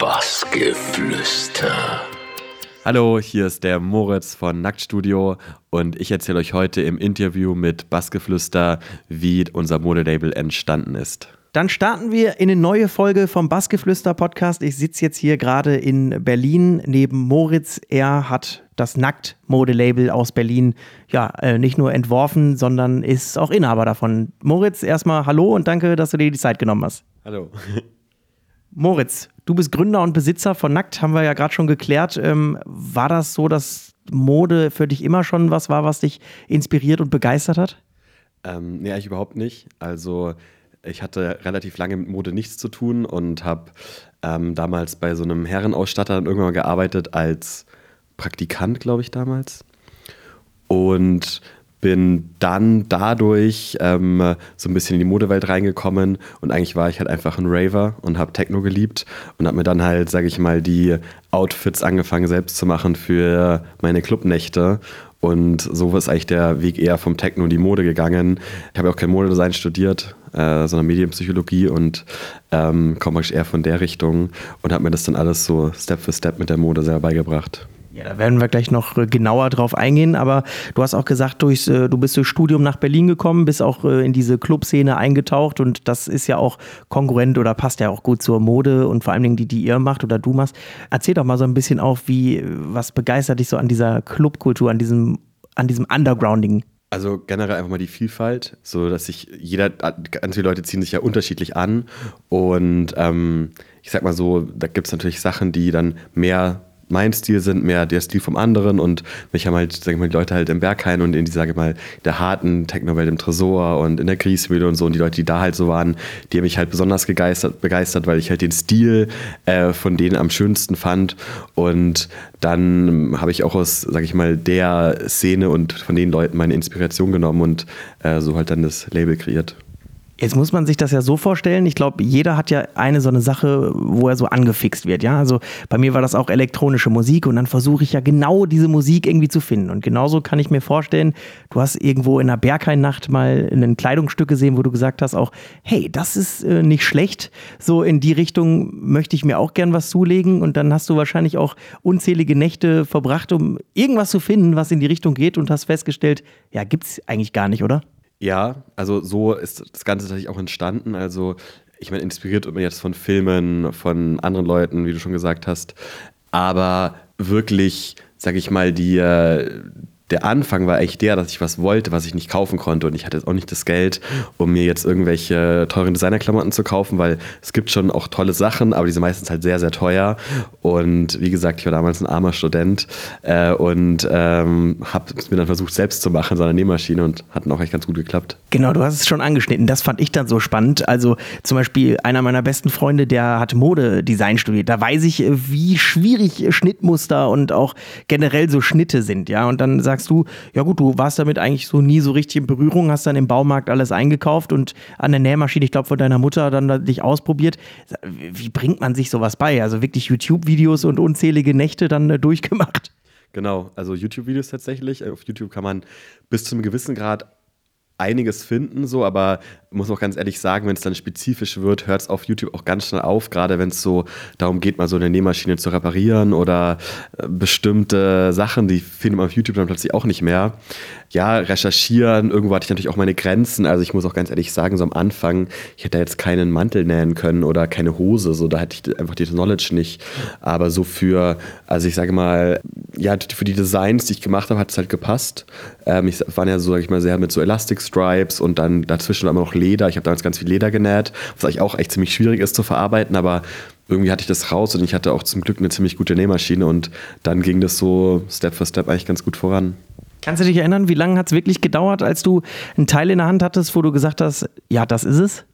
Bassgeflüster. Hallo, hier ist der Moritz von Nacktstudio und ich erzähle euch heute im Interview mit Bassgeflüster, wie unser Modelabel entstanden ist. Dann starten wir in eine neue Folge vom Bassgeflüster Podcast. Ich sitze jetzt hier gerade in Berlin neben Moritz. Er hat das Nackt-Modelabel aus Berlin ja äh, nicht nur entworfen, sondern ist auch Inhaber davon. Moritz, erstmal hallo und danke, dass du dir die Zeit genommen hast. Hallo. Moritz, du bist Gründer und Besitzer von Nackt, haben wir ja gerade schon geklärt. Ähm, war das so, dass Mode für dich immer schon was war, was dich inspiriert und begeistert hat? Ähm, nee, eigentlich überhaupt nicht. Also ich hatte relativ lange mit Mode nichts zu tun und habe ähm, damals bei so einem Herrenausstatter dann irgendwann mal gearbeitet als Praktikant, glaube ich, damals. Und bin dann dadurch ähm, so ein bisschen in die Modewelt reingekommen und eigentlich war ich halt einfach ein Raver und habe Techno geliebt und habe mir dann halt, sage ich mal, die Outfits angefangen selbst zu machen für meine Clubnächte und so ist eigentlich der Weg eher vom Techno in die Mode gegangen. Ich habe ja auch kein Modedesign studiert, äh, sondern Medienpsychologie und ähm, komme eher von der Richtung und habe mir das dann alles so Step für Step mit der Mode selber beigebracht. Ja, da werden wir gleich noch äh, genauer drauf eingehen, aber du hast auch gesagt, durchs, äh, du bist durch Studium nach Berlin gekommen, bist auch äh, in diese Clubszene eingetaucht und das ist ja auch konkurrent oder passt ja auch gut zur Mode und vor allen Dingen die, die ihr macht oder du machst. Erzähl doch mal so ein bisschen auch, wie, was begeistert dich so an dieser Clubkultur, an diesem, an diesem Undergrounding? Also generell einfach mal die Vielfalt, so dass sich jeder, ganz viele Leute ziehen sich ja unterschiedlich an und ähm, ich sag mal so, da gibt es natürlich Sachen, die dann mehr mein Stil sind, mehr der Stil vom anderen und mich haben halt, sag ich mal, die Leute halt im Berghain und in die, sage ich mal, der harten Technowelt im Tresor und in der Griesmühle und so und die Leute, die da halt so waren, die haben mich halt besonders begeistert, begeistert weil ich halt den Stil äh, von denen am schönsten fand und dann habe ich auch aus, sag ich mal, der Szene und von den Leuten meine Inspiration genommen und äh, so halt dann das Label kreiert. Jetzt muss man sich das ja so vorstellen. Ich glaube, jeder hat ja eine so eine Sache, wo er so angefixt wird. Ja, also bei mir war das auch elektronische Musik und dann versuche ich ja genau diese Musik irgendwie zu finden. Und genauso kann ich mir vorstellen, du hast irgendwo in einer Berghain-Nacht mal ein Kleidungsstück gesehen, wo du gesagt hast auch, hey, das ist äh, nicht schlecht. So in die Richtung möchte ich mir auch gern was zulegen. Und dann hast du wahrscheinlich auch unzählige Nächte verbracht, um irgendwas zu finden, was in die Richtung geht und hast festgestellt, ja, gibt's eigentlich gar nicht, oder? Ja, also so ist das Ganze tatsächlich auch entstanden. Also ich meine, inspiriert wird man jetzt von Filmen, von anderen Leuten, wie du schon gesagt hast. Aber wirklich, sag ich mal, die, äh, der Anfang war eigentlich der, dass ich was wollte, was ich nicht kaufen konnte. Und ich hatte jetzt auch nicht das Geld, um mir jetzt irgendwelche teuren Designerklamotten zu kaufen, weil es gibt schon auch tolle Sachen, aber die sind meistens halt sehr, sehr teuer. Und wie gesagt, ich war damals ein armer Student äh, und ähm, habe es mir dann versucht, selbst zu machen, so eine Nähmaschine und hat auch echt ganz gut geklappt. Genau, du hast es schon angeschnitten. Das fand ich dann so spannend. Also zum Beispiel einer meiner besten Freunde, der hat Modedesign studiert. Da weiß ich, wie schwierig Schnittmuster und auch generell so Schnitte sind. Ja, und dann sagst sagst du, ja gut, du warst damit eigentlich so nie so richtig in Berührung, hast dann im Baumarkt alles eingekauft und an der Nähmaschine, ich glaube, von deiner Mutter dann dich ausprobiert. Wie bringt man sich sowas bei? Also wirklich YouTube-Videos und unzählige Nächte dann äh, durchgemacht? Genau, also YouTube-Videos tatsächlich. Auf YouTube kann man bis zu einem gewissen Grad einiges finden, so, aber muss auch ganz ehrlich sagen, wenn es dann spezifisch wird, hört es auf YouTube auch ganz schnell auf, gerade wenn es so darum geht, mal so eine Nähmaschine zu reparieren oder äh, bestimmte Sachen, die findet man auf YouTube dann plötzlich auch nicht mehr. Ja, recherchieren, irgendwo hatte ich natürlich auch meine Grenzen, also ich muss auch ganz ehrlich sagen, so am Anfang, ich hätte jetzt keinen Mantel nähen können oder keine Hose, so, da hätte ich einfach die Knowledge nicht, aber so für, also ich sage mal, ja, für die Designs, die ich gemacht habe, hat es halt gepasst. Ähm, ich war ja so, sag ich mal, sehr mit so Elastic Stripes und dann dazwischen aber noch Leder. Ich habe damals ganz viel Leder genäht, was eigentlich auch echt ziemlich schwierig ist zu verarbeiten, aber irgendwie hatte ich das raus und ich hatte auch zum Glück eine ziemlich gute Nähmaschine und dann ging das so Step für Step eigentlich ganz gut voran. Kannst du dich erinnern, wie lange hat es wirklich gedauert, als du einen Teil in der Hand hattest, wo du gesagt hast, ja, das ist es?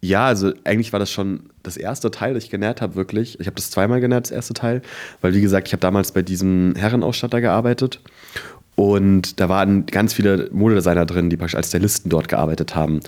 Ja, also eigentlich war das schon das erste Teil, das ich genäht habe, wirklich. Ich habe das zweimal genäht, das erste Teil, weil wie gesagt, ich habe damals bei diesem Herrenausstatter gearbeitet und da waren ganz viele Modedesigner drin, die praktisch als Stylisten dort gearbeitet haben.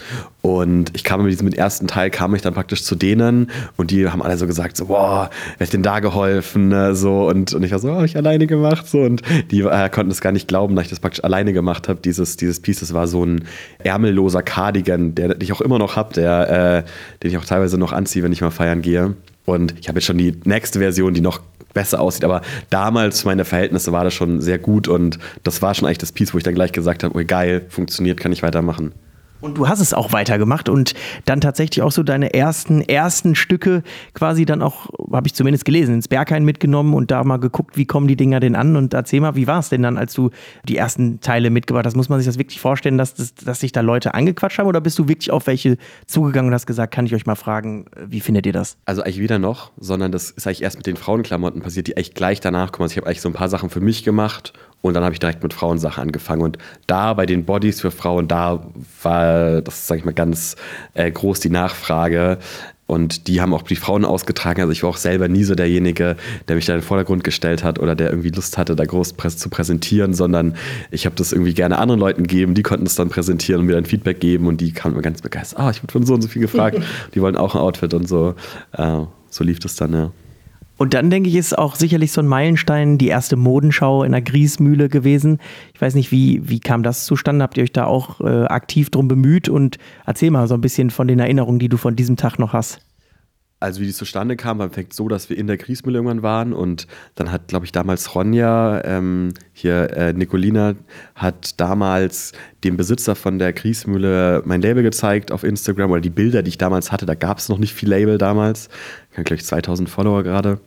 Und ich kam mit diesem ersten Teil, kam ich dann praktisch zu denen und die haben alle so gesagt, so, boah, wer hat denn da geholfen? Ne? So, und, und ich war so, oh, habe ich alleine gemacht. So, und die äh, konnten es gar nicht glauben, dass ich das praktisch alleine gemacht habe. Dieses, dieses Piece, das war so ein ärmelloser Cardigan, der, den ich auch immer noch habe, äh, den ich auch teilweise noch anziehe, wenn ich mal feiern gehe. Und ich habe jetzt schon die nächste Version, die noch besser aussieht. Aber damals, meine Verhältnisse, war das schon sehr gut und das war schon eigentlich das Piece, wo ich dann gleich gesagt habe, oh geil, funktioniert, kann ich weitermachen. Und du hast es auch weitergemacht und dann tatsächlich auch so deine ersten, ersten Stücke quasi dann auch, habe ich zumindest gelesen, ins Berghain mitgenommen und da mal geguckt, wie kommen die Dinger denn an und erzähl mal, wie war es denn dann, als du die ersten Teile mitgebracht hast? Muss man sich das wirklich vorstellen, dass, das, dass sich da Leute angequatscht haben oder bist du wirklich auf welche zugegangen und hast gesagt, kann ich euch mal fragen, wie findet ihr das? Also eigentlich weder noch, sondern das ist eigentlich erst mit den Frauenklamotten passiert, die echt gleich danach kommen. Also ich habe eigentlich so ein paar Sachen für mich gemacht und dann habe ich direkt mit Frauensachen angefangen. Und da bei den Bodies für Frauen, da war das, sage ich mal, ganz äh, groß die Nachfrage. Und die haben auch die Frauen ausgetragen. Also ich war auch selber nie so derjenige, der mich da in den Vordergrund gestellt hat oder der irgendwie Lust hatte, da groß zu präsentieren, sondern ich habe das irgendwie gerne anderen Leuten gegeben. Die konnten es dann präsentieren und mir dann Feedback geben und die kamen mir ganz begeistert. Ah, ich wurde von so und so viel gefragt. die wollen auch ein Outfit und so. Äh, so lief das dann, ja. Und dann denke ich, ist auch sicherlich so ein Meilenstein die erste Modenschau in der Griesmühle gewesen. Ich weiß nicht, wie, wie kam das zustande? Habt ihr euch da auch äh, aktiv drum bemüht? Und erzähl mal so ein bisschen von den Erinnerungen, die du von diesem Tag noch hast also wie die zustande kam, war fängt so, dass wir in der Griesmühle irgendwann waren und dann hat, glaube ich, damals Ronja, ähm, hier äh, Nicolina, hat damals dem Besitzer von der Griesmühle mein Label gezeigt auf Instagram oder die Bilder, die ich damals hatte. Da gab es noch nicht viel Label damals. Ich habe, glaube ich, 2000 Follower gerade.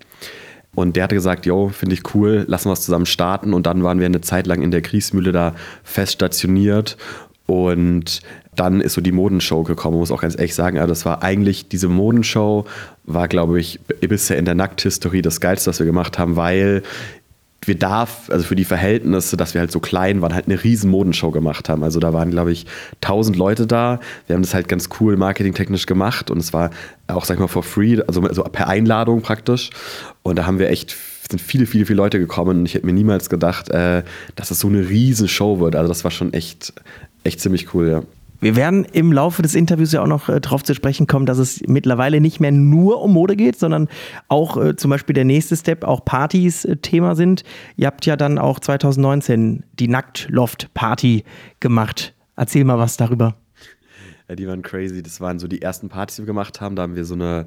Und der hatte gesagt, yo, finde ich cool, lassen wir es zusammen starten. Und dann waren wir eine Zeit lang in der Griesmühle da fest stationiert und dann ist so die Modenshow gekommen, muss auch ganz ehrlich sagen. Also das war eigentlich, diese Modenshow war, glaube ich, bisher in der Nackthistorie das Geilste, was wir gemacht haben, weil wir darf, also für die Verhältnisse, dass wir halt so klein waren, halt eine riesen Modenshow gemacht haben. Also da waren, glaube ich, tausend Leute da. Wir haben das halt ganz cool marketingtechnisch gemacht und es war auch, sag ich mal, for free, also, also per Einladung praktisch. Und da haben wir echt sind viele, viele, viele Leute gekommen und ich hätte mir niemals gedacht, äh, dass es so eine riesen Show wird. Also das war schon echt, echt ziemlich cool, ja. Wir werden im Laufe des Interviews ja auch noch äh, darauf zu sprechen kommen, dass es mittlerweile nicht mehr nur um Mode geht, sondern auch äh, zum Beispiel der nächste Step, auch Partys äh, Thema sind. Ihr habt ja dann auch 2019 die Nacktloft-Party gemacht. Erzähl mal was darüber. Ja, die waren crazy. Das waren so die ersten Partys, die wir gemacht haben. Da haben wir so eine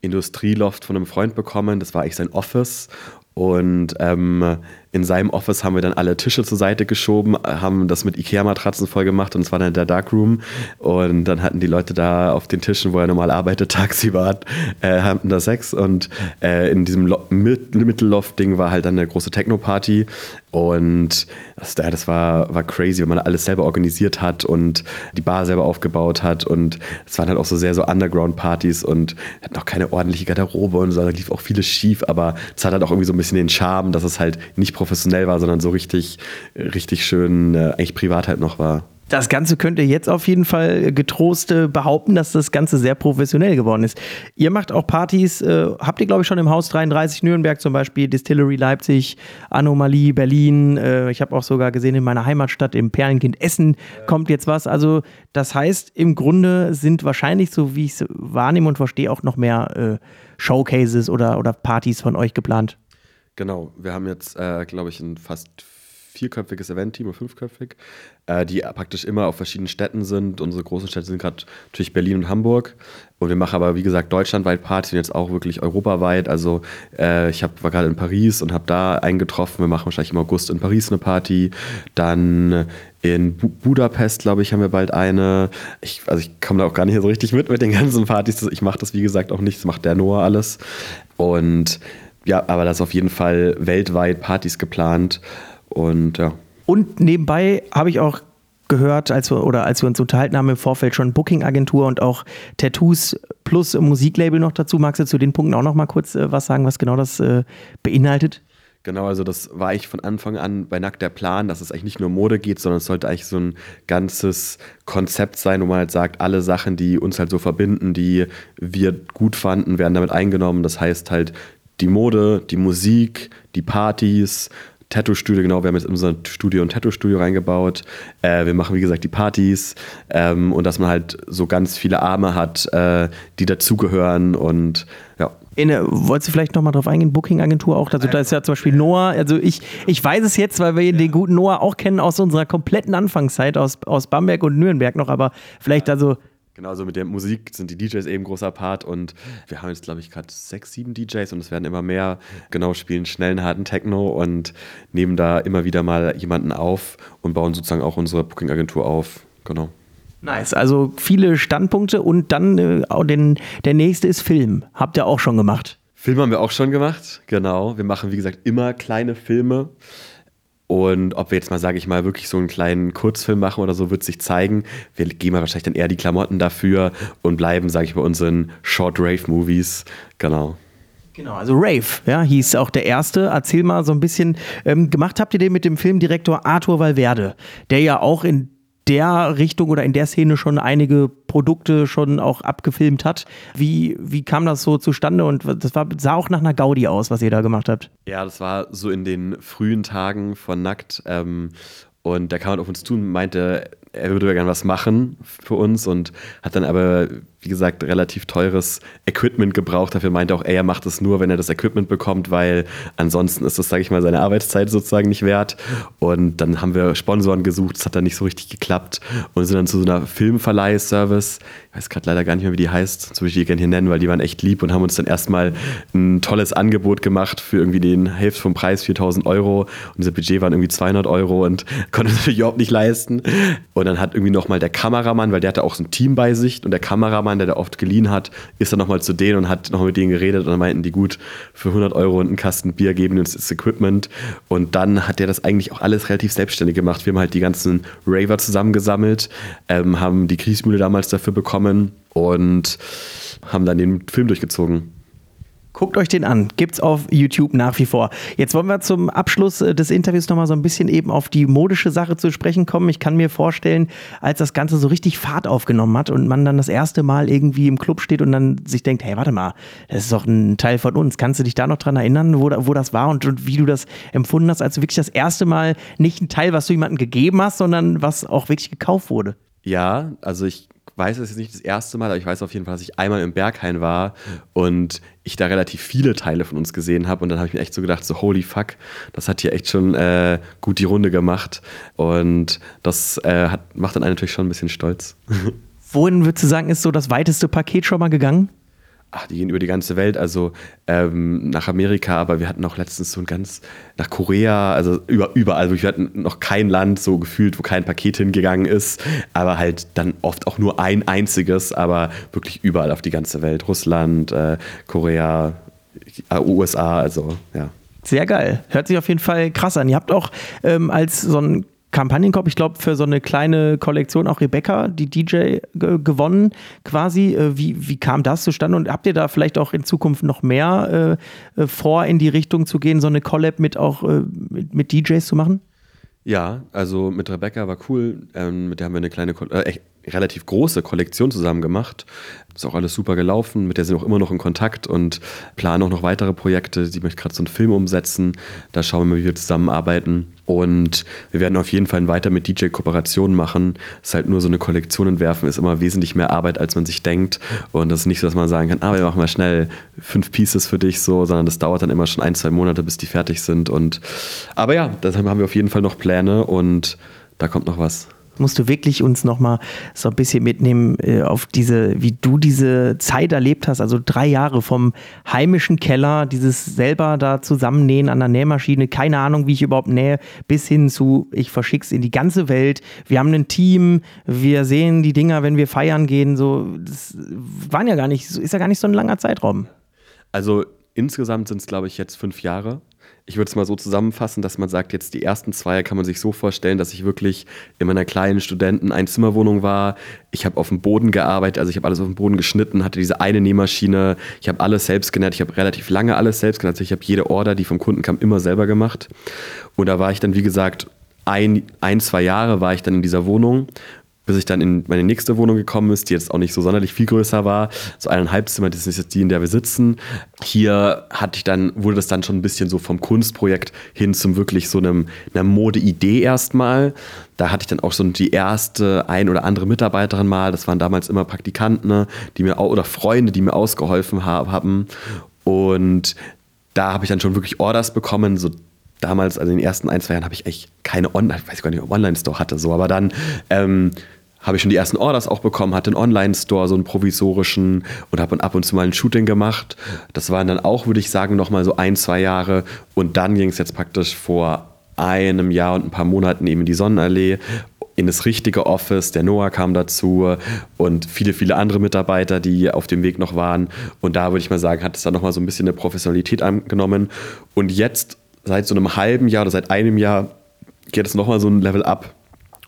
Industrieloft von einem Freund bekommen. Das war eigentlich sein Office. Und ähm, in seinem Office haben wir dann alle Tische zur Seite geschoben, haben das mit Ikea-Matratzen voll gemacht und es war dann der Darkroom. Und dann hatten die Leute da auf den Tischen, wo er normal arbeitet, tagsüber, äh, hatten da Sex. Und äh, in diesem Mittelloft-Ding war halt dann eine große Techno-Party. Und das, das war, war crazy, wenn man alles selber organisiert hat und die Bar selber aufgebaut hat. Und es waren halt auch so sehr so Underground-Partys und hatten auch keine ordentliche Garderobe und so. Da lief auch vieles schief, aber es hat halt auch irgendwie so ein bisschen den Charme, dass es halt nicht professionell war, sondern so richtig, richtig schön, äh, eigentlich privat halt noch war. Das Ganze könnt ihr jetzt auf jeden Fall getrost äh, behaupten, dass das Ganze sehr professionell geworden ist. Ihr macht auch Partys, äh, habt ihr glaube ich schon im Haus 33 Nürnberg zum Beispiel, Distillery Leipzig, Anomalie Berlin. Äh, ich habe auch sogar gesehen in meiner Heimatstadt im Perlenkind Essen kommt jetzt was. Also das heißt, im Grunde sind wahrscheinlich, so wie ich es wahrnehme und verstehe, auch noch mehr äh, Showcases oder, oder Partys von euch geplant. Genau, wir haben jetzt, äh, glaube ich, ein fast vierköpfiges Event-Team oder fünfköpfig, äh, die praktisch immer auf verschiedenen Städten sind. Unsere großen Städte sind gerade natürlich Berlin und Hamburg. Und wir machen aber, wie gesagt, deutschlandweit Partys und jetzt auch wirklich europaweit. Also äh, ich hab, war gerade in Paris und habe da eingetroffen. Wir machen wahrscheinlich im August in Paris eine Party. Dann in Bu Budapest, glaube ich, haben wir bald eine. Ich, also ich komme da auch gar nicht so richtig mit mit den ganzen Partys. Ich mache das, wie gesagt, auch nicht. Das macht der Noah alles. Und ja, aber das ist auf jeden Fall weltweit Partys geplant und ja. Und nebenbei habe ich auch gehört, als wir, oder als wir uns unterhalten haben im Vorfeld schon Booking-Agentur und auch Tattoos plus Musiklabel noch dazu. Magst du zu den Punkten auch noch mal kurz äh, was sagen, was genau das äh, beinhaltet? Genau, also das war ich von Anfang an bei Nackt der Plan, dass es eigentlich nicht nur Mode geht, sondern es sollte eigentlich so ein ganzes Konzept sein, wo man halt sagt, alle Sachen, die uns halt so verbinden, die wir gut fanden, werden damit eingenommen. Das heißt halt die Mode, die Musik, die Partys, Tattoo-Studio, genau, wir haben jetzt in unser Studio ein Tattoo-Studio reingebaut. Äh, wir machen, wie gesagt, die Partys ähm, und dass man halt so ganz viele Arme hat, äh, die dazugehören und ja. Ene, wolltest du vielleicht nochmal drauf eingehen, Booking-Agentur auch? Also da ist ja zum Beispiel Noah, also ich, ich weiß es jetzt, weil wir den guten Noah auch kennen aus unserer kompletten Anfangszeit aus, aus Bamberg und Nürnberg noch, aber vielleicht also Genau, also mit der Musik sind die DJs eben großer Part und wir haben jetzt, glaube ich, gerade sechs, sieben DJs und es werden immer mehr. Genau, spielen schnellen, harten Techno und nehmen da immer wieder mal jemanden auf und bauen sozusagen auch unsere Booking-Agentur auf. Genau. Nice, also viele Standpunkte und dann äh, den, der nächste ist Film. Habt ihr auch schon gemacht? Film haben wir auch schon gemacht, genau. Wir machen, wie gesagt, immer kleine Filme. Und ob wir jetzt mal, sage ich mal, wirklich so einen kleinen Kurzfilm machen oder so, wird sich zeigen. Wir geben mal wahrscheinlich dann eher die Klamotten dafür und bleiben, sage ich, bei unseren Short Rave Movies. Genau. Genau, also Rave, ja, hieß auch der erste. Erzähl mal so ein bisschen, ähm, gemacht habt ihr den mit dem Filmdirektor Arthur Valverde, der ja auch in der Richtung oder in der Szene schon einige Produkte schon auch abgefilmt hat. Wie, wie kam das so zustande und das war, sah auch nach einer Gaudi aus, was ihr da gemacht habt? Ja, das war so in den frühen Tagen von Nackt. Ähm, und der kam halt auf uns zu und meinte, er würde gerne was machen für uns und hat dann aber, wie gesagt, relativ teures Equipment gebraucht. Dafür meinte auch, er macht es nur, wenn er das Equipment bekommt, weil ansonsten ist das, sage ich mal, seine Arbeitszeit sozusagen nicht wert. Und dann haben wir Sponsoren gesucht, das hat dann nicht so richtig geklappt und sind dann zu so einer Filmverleihservice, ich weiß gerade leider gar nicht mehr, wie die heißt, sonst würde ich die gerne hier nennen, weil die waren echt lieb und haben uns dann erstmal ein tolles Angebot gemacht für irgendwie den Hälfte vom Preis, 4000 Euro. Und unser Budget waren irgendwie 200 Euro und konnte natürlich überhaupt nicht leisten. Und dann hat irgendwie nochmal der Kameramann, weil der hatte auch so ein Team bei sich und der Kameramann, der da oft geliehen hat, ist dann nochmal zu denen und hat nochmal mit denen geredet und dann meinten die gut, für 100 Euro und einen Kasten Bier geben uns das Equipment und dann hat der das eigentlich auch alles relativ selbstständig gemacht. Wir haben halt die ganzen Raver zusammengesammelt, ähm, haben die Kriegsmühle damals dafür bekommen und haben dann den Film durchgezogen. Guckt euch den an. Gibt's auf YouTube nach wie vor. Jetzt wollen wir zum Abschluss äh, des Interviews nochmal so ein bisschen eben auf die modische Sache zu sprechen kommen. Ich kann mir vorstellen, als das Ganze so richtig Fahrt aufgenommen hat und man dann das erste Mal irgendwie im Club steht und dann sich denkt, hey, warte mal, das ist doch ein Teil von uns. Kannst du dich da noch dran erinnern, wo, wo das war und, und wie du das empfunden hast, als du wirklich das erste Mal nicht ein Teil, was du jemandem gegeben hast, sondern was auch wirklich gekauft wurde? Ja, also ich weiß es jetzt nicht das erste Mal, aber ich weiß auf jeden Fall, dass ich einmal im Berghain war und ich da relativ viele Teile von uns gesehen habe. Und dann habe ich mir echt so gedacht, so holy fuck, das hat hier echt schon äh, gut die Runde gemacht. Und das äh, hat, macht dann einen natürlich schon ein bisschen stolz. Wohin würdest du sagen, ist so das weiteste Paket schon mal gegangen? Ach, die gehen über die ganze Welt, also ähm, nach Amerika, aber wir hatten auch letztens so ein ganz, nach Korea, also über, überall, wir hatten noch kein Land so gefühlt, wo kein Paket hingegangen ist, aber halt dann oft auch nur ein einziges, aber wirklich überall auf die ganze Welt, Russland, äh, Korea, USA, also ja. Sehr geil. Hört sich auf jeden Fall krass an. Ihr habt auch ähm, als so ein Kampagnenkorb, ich glaube, für so eine kleine Kollektion auch Rebecca, die DJ, gewonnen quasi. Äh, wie, wie kam das zustande und habt ihr da vielleicht auch in Zukunft noch mehr äh, äh, vor, in die Richtung zu gehen, so eine Collab mit auch äh, mit, mit, DJs zu machen? Ja, also mit Rebecca war cool. Ähm, mit der haben wir eine kleine, äh, relativ große Kollektion zusammen gemacht. Ist auch alles super gelaufen. Mit der sind wir auch immer noch in Kontakt und planen auch noch weitere Projekte. Sie möchte gerade so einen Film umsetzen. Da schauen wir mal, wie wir zusammenarbeiten. Und wir werden auf jeden Fall weiter mit DJ Kooperationen machen. Es ist halt nur so eine Kollektion entwerfen, ist immer wesentlich mehr Arbeit, als man sich denkt. Und das ist nicht so, dass man sagen kann, ah, wir machen mal schnell fünf Pieces für dich so, sondern das dauert dann immer schon ein, zwei Monate, bis die fertig sind. Und aber ja, deshalb haben wir auf jeden Fall noch Pläne und da kommt noch was musst du wirklich uns nochmal so ein bisschen mitnehmen äh, auf diese, wie du diese Zeit erlebt hast. Also drei Jahre vom heimischen Keller, dieses selber da zusammennähen an der Nähmaschine, keine Ahnung, wie ich überhaupt nähe, bis hin zu, ich verschick's in die ganze Welt. Wir haben ein Team, wir sehen die Dinger, wenn wir feiern gehen. So, das waren ja gar nicht, ist ja gar nicht so ein langer Zeitraum. Also insgesamt sind es, glaube ich, jetzt fünf Jahre ich würde es mal so zusammenfassen, dass man sagt, jetzt die ersten zwei kann man sich so vorstellen, dass ich wirklich in meiner kleinen Studenten-Einzimmerwohnung war. Ich habe auf dem Boden gearbeitet, also ich habe alles auf dem Boden geschnitten, hatte diese eine Nähmaschine. Ich habe alles selbst genäht. Ich habe relativ lange alles selbst genäht. Also ich habe jede Order, die vom Kunden kam, immer selber gemacht. Und da war ich dann, wie gesagt, ein, ein, zwei Jahre war ich dann in dieser Wohnung bis ich dann in meine nächste Wohnung gekommen ist, die jetzt auch nicht so sonderlich viel größer war. So eineinhalb Zimmer, das ist jetzt die, in der wir sitzen. Hier hatte ich dann, wurde das dann schon ein bisschen so vom Kunstprojekt hin zum wirklich so einem, einer Modeidee erstmal. Da hatte ich dann auch so die erste ein oder andere Mitarbeiterin mal. Das waren damals immer Praktikanten, ne, die mir oder Freunde, die mir ausgeholfen haben. Und da habe ich dann schon wirklich Orders bekommen, so damals, also in den ersten ein, zwei Jahren, habe ich echt keine Online, ich weiß gar nicht, ob Online-Store hatte, so, aber dann ähm, habe ich schon die ersten Orders auch bekommen, hatte einen Online-Store, so einen provisorischen und habe ab und zu mal ein Shooting gemacht. Das waren dann auch, würde ich sagen, nochmal so ein, zwei Jahre. Und dann ging es jetzt praktisch vor einem Jahr und ein paar Monaten eben in die Sonnenallee in das richtige Office. Der Noah kam dazu und viele, viele andere Mitarbeiter, die auf dem Weg noch waren. Und da würde ich mal sagen, hat es dann nochmal so ein bisschen eine Professionalität angenommen. Und jetzt, seit so einem halben Jahr oder seit einem Jahr, geht es nochmal so ein Level up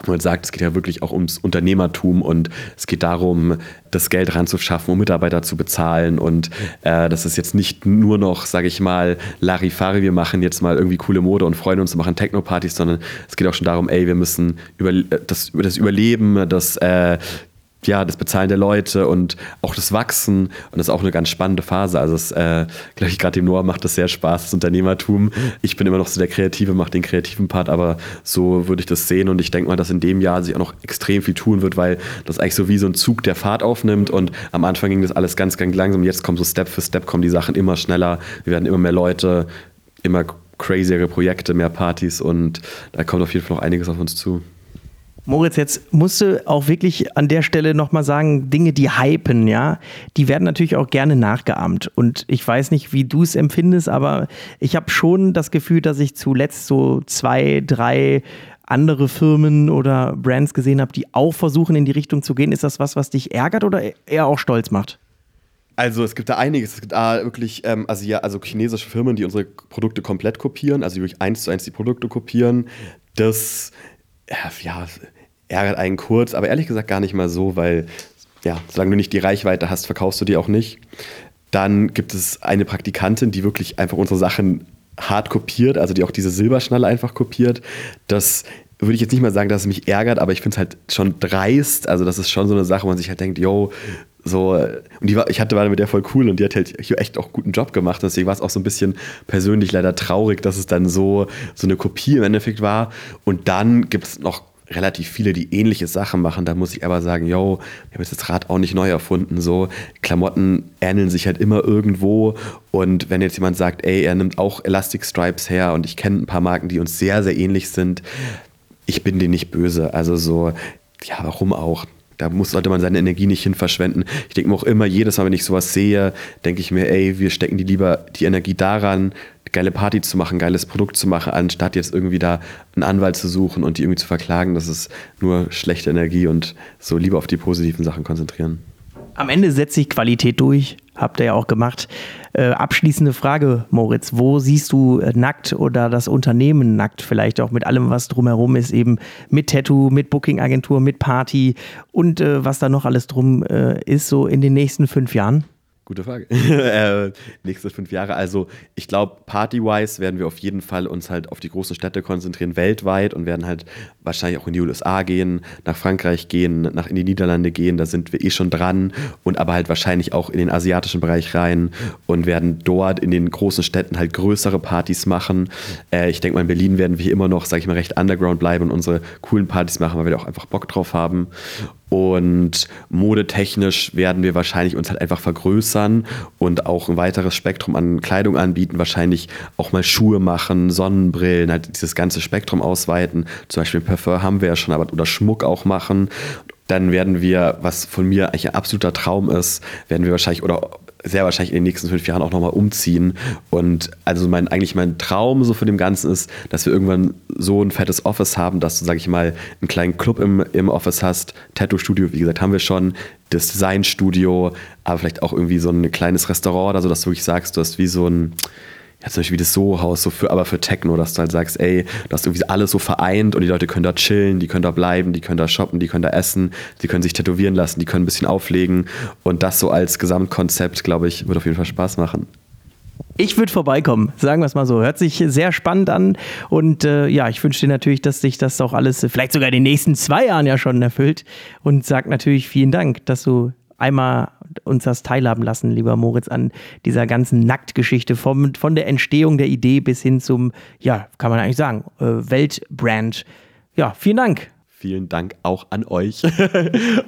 man sagt, es geht ja wirklich auch ums Unternehmertum und es geht darum, das Geld ranzuschaffen, um Mitarbeiter zu bezahlen. Und äh, das ist jetzt nicht nur noch, sage ich mal, Larifari, wir machen jetzt mal irgendwie coole Mode und freuen uns und machen Techno-Partys, sondern es geht auch schon darum, ey, wir müssen über das, das Überleben, das äh, ja, das Bezahlen der Leute und auch das Wachsen. Und das ist auch eine ganz spannende Phase. Also, es, äh, glaube ich, gerade dem Noah macht das sehr Spaß, das Unternehmertum. Ich bin immer noch so der Kreative, mache den kreativen Part, aber so würde ich das sehen. Und ich denke mal, dass in dem Jahr sich auch noch extrem viel tun wird, weil das eigentlich so wie so ein Zug der Fahrt aufnimmt. Und am Anfang ging das alles ganz, ganz langsam. Jetzt kommen so Step für Step, kommen die Sachen immer schneller. Wir werden immer mehr Leute, immer craziere Projekte, mehr Partys und da kommt auf jeden Fall noch einiges auf uns zu. Moritz, jetzt musst du auch wirklich an der Stelle nochmal sagen, Dinge, die hypen, ja, die werden natürlich auch gerne nachgeahmt. Und ich weiß nicht, wie du es empfindest, aber ich habe schon das Gefühl, dass ich zuletzt so zwei, drei andere Firmen oder Brands gesehen habe, die auch versuchen, in die Richtung zu gehen. Ist das was, was dich ärgert oder eher auch stolz macht? Also es gibt da einiges. Es gibt da wirklich, ähm, also ja, also chinesische Firmen, die unsere Produkte komplett kopieren, also wirklich eins zu eins die Produkte kopieren. Das ja, ärgert einen kurz, aber ehrlich gesagt gar nicht mal so, weil, ja, solange du nicht die Reichweite hast, verkaufst du die auch nicht. Dann gibt es eine Praktikantin, die wirklich einfach unsere Sachen hart kopiert, also die auch diese Silberschnalle einfach kopiert. Das würde ich jetzt nicht mal sagen, dass es mich ärgert, aber ich finde es halt schon dreist. Also, das ist schon so eine Sache, wo man sich halt denkt, yo, so, und die war, ich hatte war mit der voll cool und die hat halt echt auch guten Job gemacht. Deswegen war es auch so ein bisschen persönlich leider traurig, dass es dann so, so eine Kopie im Endeffekt war. Und dann gibt es noch relativ viele, die ähnliche Sachen machen. Da muss ich aber sagen, yo, wir haben jetzt das Rad auch nicht neu erfunden. So, Klamotten ähneln sich halt immer irgendwo. Und wenn jetzt jemand sagt, ey, er nimmt auch Elastic Stripes her und ich kenne ein paar Marken, die uns sehr, sehr ähnlich sind, ich bin denen nicht böse. Also so, ja, warum auch? Da muss, sollte man seine Energie nicht hin verschwenden. Ich denke mir auch immer, jedes Mal, wenn ich sowas sehe, denke ich mir, ey, wir stecken die lieber die Energie daran, geile Party zu machen, geiles Produkt zu machen, anstatt jetzt irgendwie da einen Anwalt zu suchen und die irgendwie zu verklagen. Das ist nur schlechte Energie und so lieber auf die positiven Sachen konzentrieren. Am Ende setzt sich Qualität durch, habt ihr ja auch gemacht. Äh, abschließende Frage, Moritz. Wo siehst du äh, nackt oder das Unternehmen nackt, vielleicht auch mit allem, was drumherum ist, eben mit Tattoo, mit Booking-Agentur, mit Party und äh, was da noch alles drum äh, ist, so in den nächsten fünf Jahren? Gute Frage. äh, nächste fünf Jahre. Also ich glaube, party-wise werden wir auf jeden Fall uns halt auf die großen Städte konzentrieren, weltweit und werden halt wahrscheinlich auch in die USA gehen, nach Frankreich gehen, nach in die Niederlande gehen. Da sind wir eh schon dran und aber halt wahrscheinlich auch in den asiatischen Bereich rein und werden dort in den großen Städten halt größere Partys machen. Äh, ich denke mal, in Berlin werden wir immer noch, sage ich mal, recht underground bleiben und unsere coolen Partys machen, weil wir da auch einfach Bock drauf haben. Und modetechnisch werden wir wahrscheinlich uns halt einfach vergrößern und auch ein weiteres Spektrum an Kleidung anbieten, wahrscheinlich auch mal Schuhe machen, Sonnenbrillen, halt dieses ganze Spektrum ausweiten. Zum Beispiel Parfum haben wir ja schon, aber oder Schmuck auch machen. Dann werden wir, was von mir eigentlich ein absoluter Traum ist, werden wir wahrscheinlich oder sehr wahrscheinlich in den nächsten fünf Jahren auch nochmal umziehen. Und also mein, eigentlich mein Traum so von dem Ganzen ist, dass wir irgendwann so ein fettes Office haben, dass du, sag ich mal, einen kleinen Club im, im Office hast. Tattoo-Studio, wie gesagt, haben wir schon. Das Designstudio, aber vielleicht auch irgendwie so ein kleines Restaurant oder so, dass du wirklich sagst, du hast wie so ein ja, zum Beispiel wie das Soho-Haus, so für, aber für Techno, dass du halt sagst, ey, du hast irgendwie alles so vereint und die Leute können da chillen, die können da bleiben, die können da shoppen, die können da essen, die können sich tätowieren lassen, die können ein bisschen auflegen. Und das so als Gesamtkonzept, glaube ich, wird auf jeden Fall Spaß machen. Ich würde vorbeikommen, sagen wir es mal so. Hört sich sehr spannend an. Und äh, ja, ich wünsche dir natürlich, dass sich das auch alles vielleicht sogar in den nächsten zwei Jahren ja schon erfüllt. Und sag natürlich vielen Dank, dass du einmal uns das teilhaben lassen, lieber Moritz, an dieser ganzen Nacktgeschichte vom, von der Entstehung der Idee bis hin zum, ja, kann man eigentlich sagen, äh, Weltbrand. Ja, vielen Dank. Vielen Dank auch an euch.